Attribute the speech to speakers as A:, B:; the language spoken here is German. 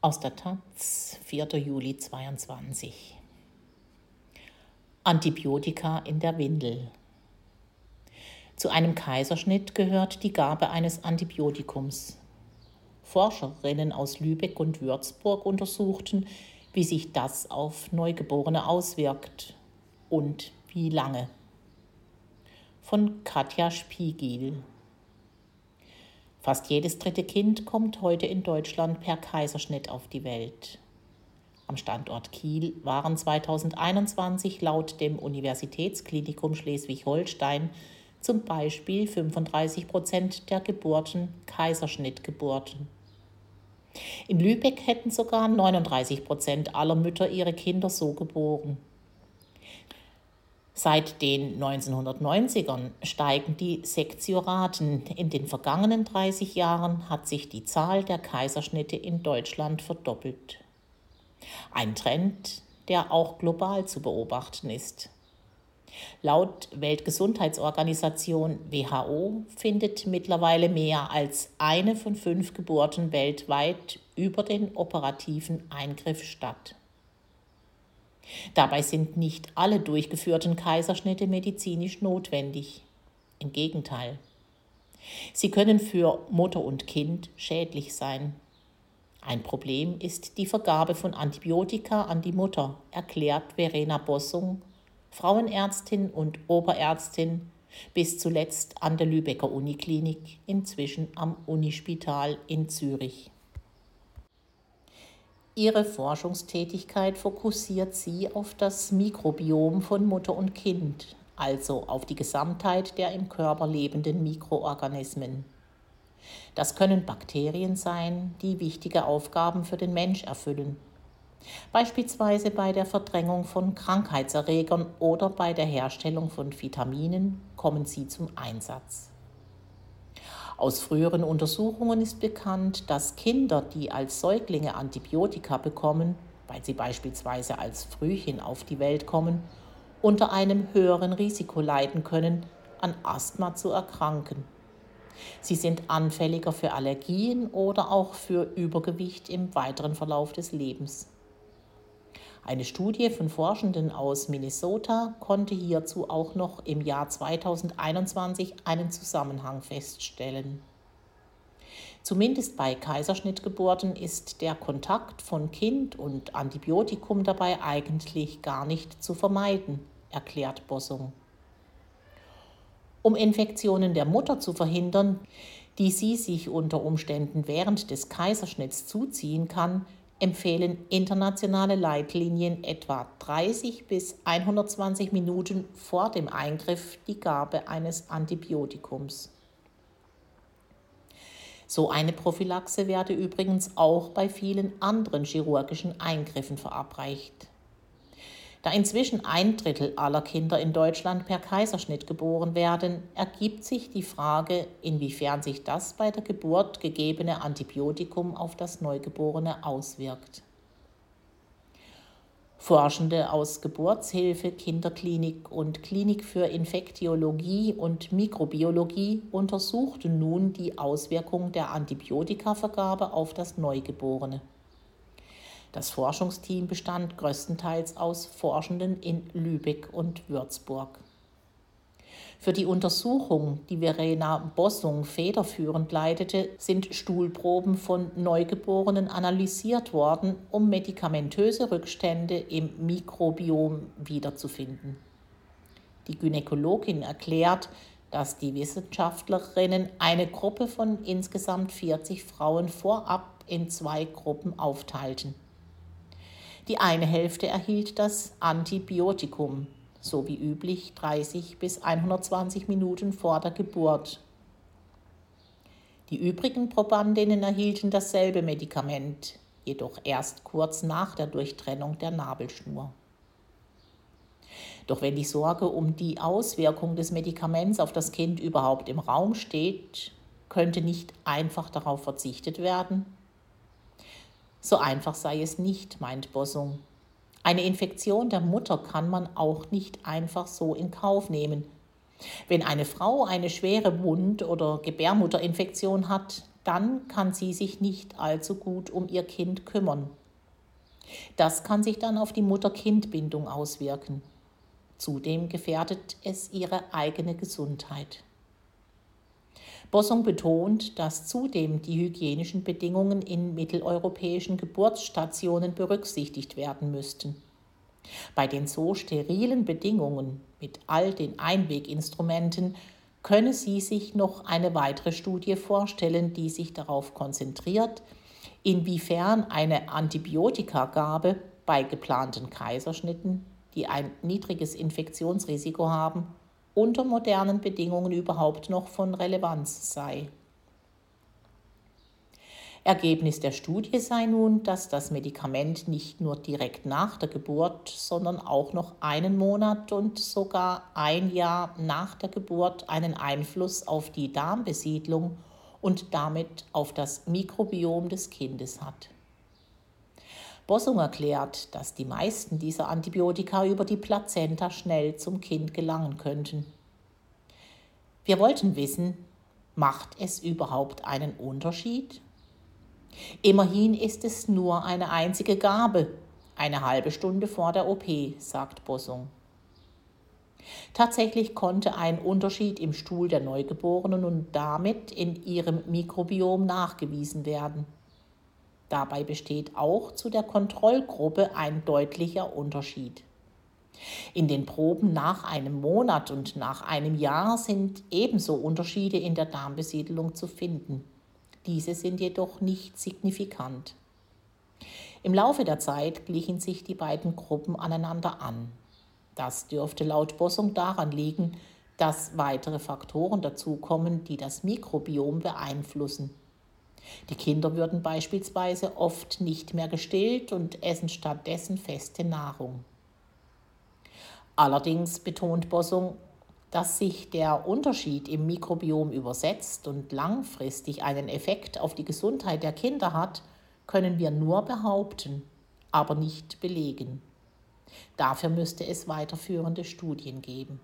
A: Aus der Taz, 4. Juli 22. Antibiotika in der Windel. Zu einem Kaiserschnitt gehört die Gabe eines Antibiotikums. Forscherinnen aus Lübeck und Würzburg untersuchten, wie sich das auf Neugeborene auswirkt und wie lange. Von Katja Spiegel. Fast jedes dritte Kind kommt heute in Deutschland per Kaiserschnitt auf die Welt. Am Standort Kiel waren 2021 laut dem Universitätsklinikum Schleswig-Holstein zum Beispiel 35 Prozent der Geburten Kaiserschnittgeburten. In Lübeck hätten sogar 39 Prozent aller Mütter ihre Kinder so geboren. Seit den 1990ern steigen die Sektioraten. In den vergangenen 30 Jahren hat sich die Zahl der Kaiserschnitte in Deutschland verdoppelt. Ein Trend, der auch global zu beobachten ist. Laut Weltgesundheitsorganisation WHO findet mittlerweile mehr als eine von fünf Geburten weltweit über den operativen Eingriff statt. Dabei sind nicht alle durchgeführten Kaiserschnitte medizinisch notwendig. Im Gegenteil. Sie können für Mutter und Kind schädlich sein. Ein Problem ist die Vergabe von Antibiotika an die Mutter, erklärt Verena Bossung, Frauenärztin und Oberärztin, bis zuletzt an der Lübecker Uniklinik, inzwischen am Unispital in Zürich. Ihre Forschungstätigkeit fokussiert sie auf das Mikrobiom von Mutter und Kind, also auf die Gesamtheit der im Körper lebenden Mikroorganismen. Das können Bakterien sein, die wichtige Aufgaben für den Mensch erfüllen. Beispielsweise bei der Verdrängung von Krankheitserregern oder bei der Herstellung von Vitaminen kommen sie zum Einsatz. Aus früheren Untersuchungen ist bekannt, dass Kinder, die als Säuglinge Antibiotika bekommen, weil sie beispielsweise als Frühchen auf die Welt kommen, unter einem höheren Risiko leiden können, an Asthma zu erkranken. Sie sind anfälliger für Allergien oder auch für Übergewicht im weiteren Verlauf des Lebens. Eine Studie von Forschenden aus Minnesota konnte hierzu auch noch im Jahr 2021 einen Zusammenhang feststellen. Zumindest bei Kaiserschnittgeburten ist der Kontakt von Kind und Antibiotikum dabei eigentlich gar nicht zu vermeiden, erklärt Bossung. Um Infektionen der Mutter zu verhindern, die sie sich unter Umständen während des Kaiserschnitts zuziehen kann, empfehlen internationale Leitlinien etwa 30 bis 120 Minuten vor dem Eingriff die Gabe eines Antibiotikums. So eine Prophylaxe werde übrigens auch bei vielen anderen chirurgischen Eingriffen verabreicht. Da inzwischen ein Drittel aller Kinder in Deutschland per Kaiserschnitt geboren werden, ergibt sich die Frage, inwiefern sich das bei der Geburt gegebene Antibiotikum auf das Neugeborene auswirkt. Forschende aus Geburtshilfe, Kinderklinik und Klinik für Infektiologie und Mikrobiologie untersuchten nun die Auswirkungen der Antibiotikavergabe auf das Neugeborene. Das Forschungsteam bestand größtenteils aus Forschenden in Lübeck und Würzburg. Für die Untersuchung, die Verena Bossung federführend leitete, sind Stuhlproben von Neugeborenen analysiert worden, um medikamentöse Rückstände im Mikrobiom wiederzufinden. Die Gynäkologin erklärt, dass die Wissenschaftlerinnen eine Gruppe von insgesamt 40 Frauen vorab in zwei Gruppen aufteilten. Die eine Hälfte erhielt das Antibiotikum, so wie üblich 30 bis 120 Minuten vor der Geburt. Die übrigen Probandinnen erhielten dasselbe Medikament, jedoch erst kurz nach der Durchtrennung der Nabelschnur. Doch wenn die Sorge um die Auswirkung des Medikaments auf das Kind überhaupt im Raum steht, könnte nicht einfach darauf verzichtet werden? So einfach sei es nicht, meint Bossung. Eine Infektion der Mutter kann man auch nicht einfach so in Kauf nehmen. Wenn eine Frau eine schwere Wund- oder Gebärmutterinfektion hat, dann kann sie sich nicht allzu gut um ihr Kind kümmern. Das kann sich dann auf die Mutter-Kind-Bindung auswirken. Zudem gefährdet es ihre eigene Gesundheit. Bossung betont, dass zudem die hygienischen Bedingungen in mitteleuropäischen Geburtsstationen berücksichtigt werden müssten. Bei den so sterilen Bedingungen mit all den Einweginstrumenten könne sie sich noch eine weitere Studie vorstellen, die sich darauf konzentriert, inwiefern eine Antibiotikagabe bei geplanten Kaiserschnitten, die ein niedriges Infektionsrisiko haben, unter modernen Bedingungen überhaupt noch von Relevanz sei. Ergebnis der Studie sei nun, dass das Medikament nicht nur direkt nach der Geburt, sondern auch noch einen Monat und sogar ein Jahr nach der Geburt einen Einfluss auf die Darmbesiedlung und damit auf das Mikrobiom des Kindes hat. Bossung erklärt, dass die meisten dieser Antibiotika über die Plazenta schnell zum Kind gelangen könnten. Wir wollten wissen, macht es überhaupt einen Unterschied? Immerhin ist es nur eine einzige Gabe, eine halbe Stunde vor der OP, sagt Bossung. Tatsächlich konnte ein Unterschied im Stuhl der Neugeborenen und damit in ihrem Mikrobiom nachgewiesen werden. Dabei besteht auch zu der Kontrollgruppe ein deutlicher Unterschied. In den Proben nach einem Monat und nach einem Jahr sind ebenso Unterschiede in der Darmbesiedelung zu finden. Diese sind jedoch nicht signifikant. Im Laufe der Zeit glichen sich die beiden Gruppen aneinander an. Das dürfte laut Bossung daran liegen, dass weitere Faktoren dazukommen, die das Mikrobiom beeinflussen. Die Kinder würden beispielsweise oft nicht mehr gestillt und essen stattdessen feste Nahrung. Allerdings betont Bossung, dass sich der Unterschied im Mikrobiom übersetzt und langfristig einen Effekt auf die Gesundheit der Kinder hat, können wir nur behaupten, aber nicht belegen. Dafür müsste es weiterführende Studien geben.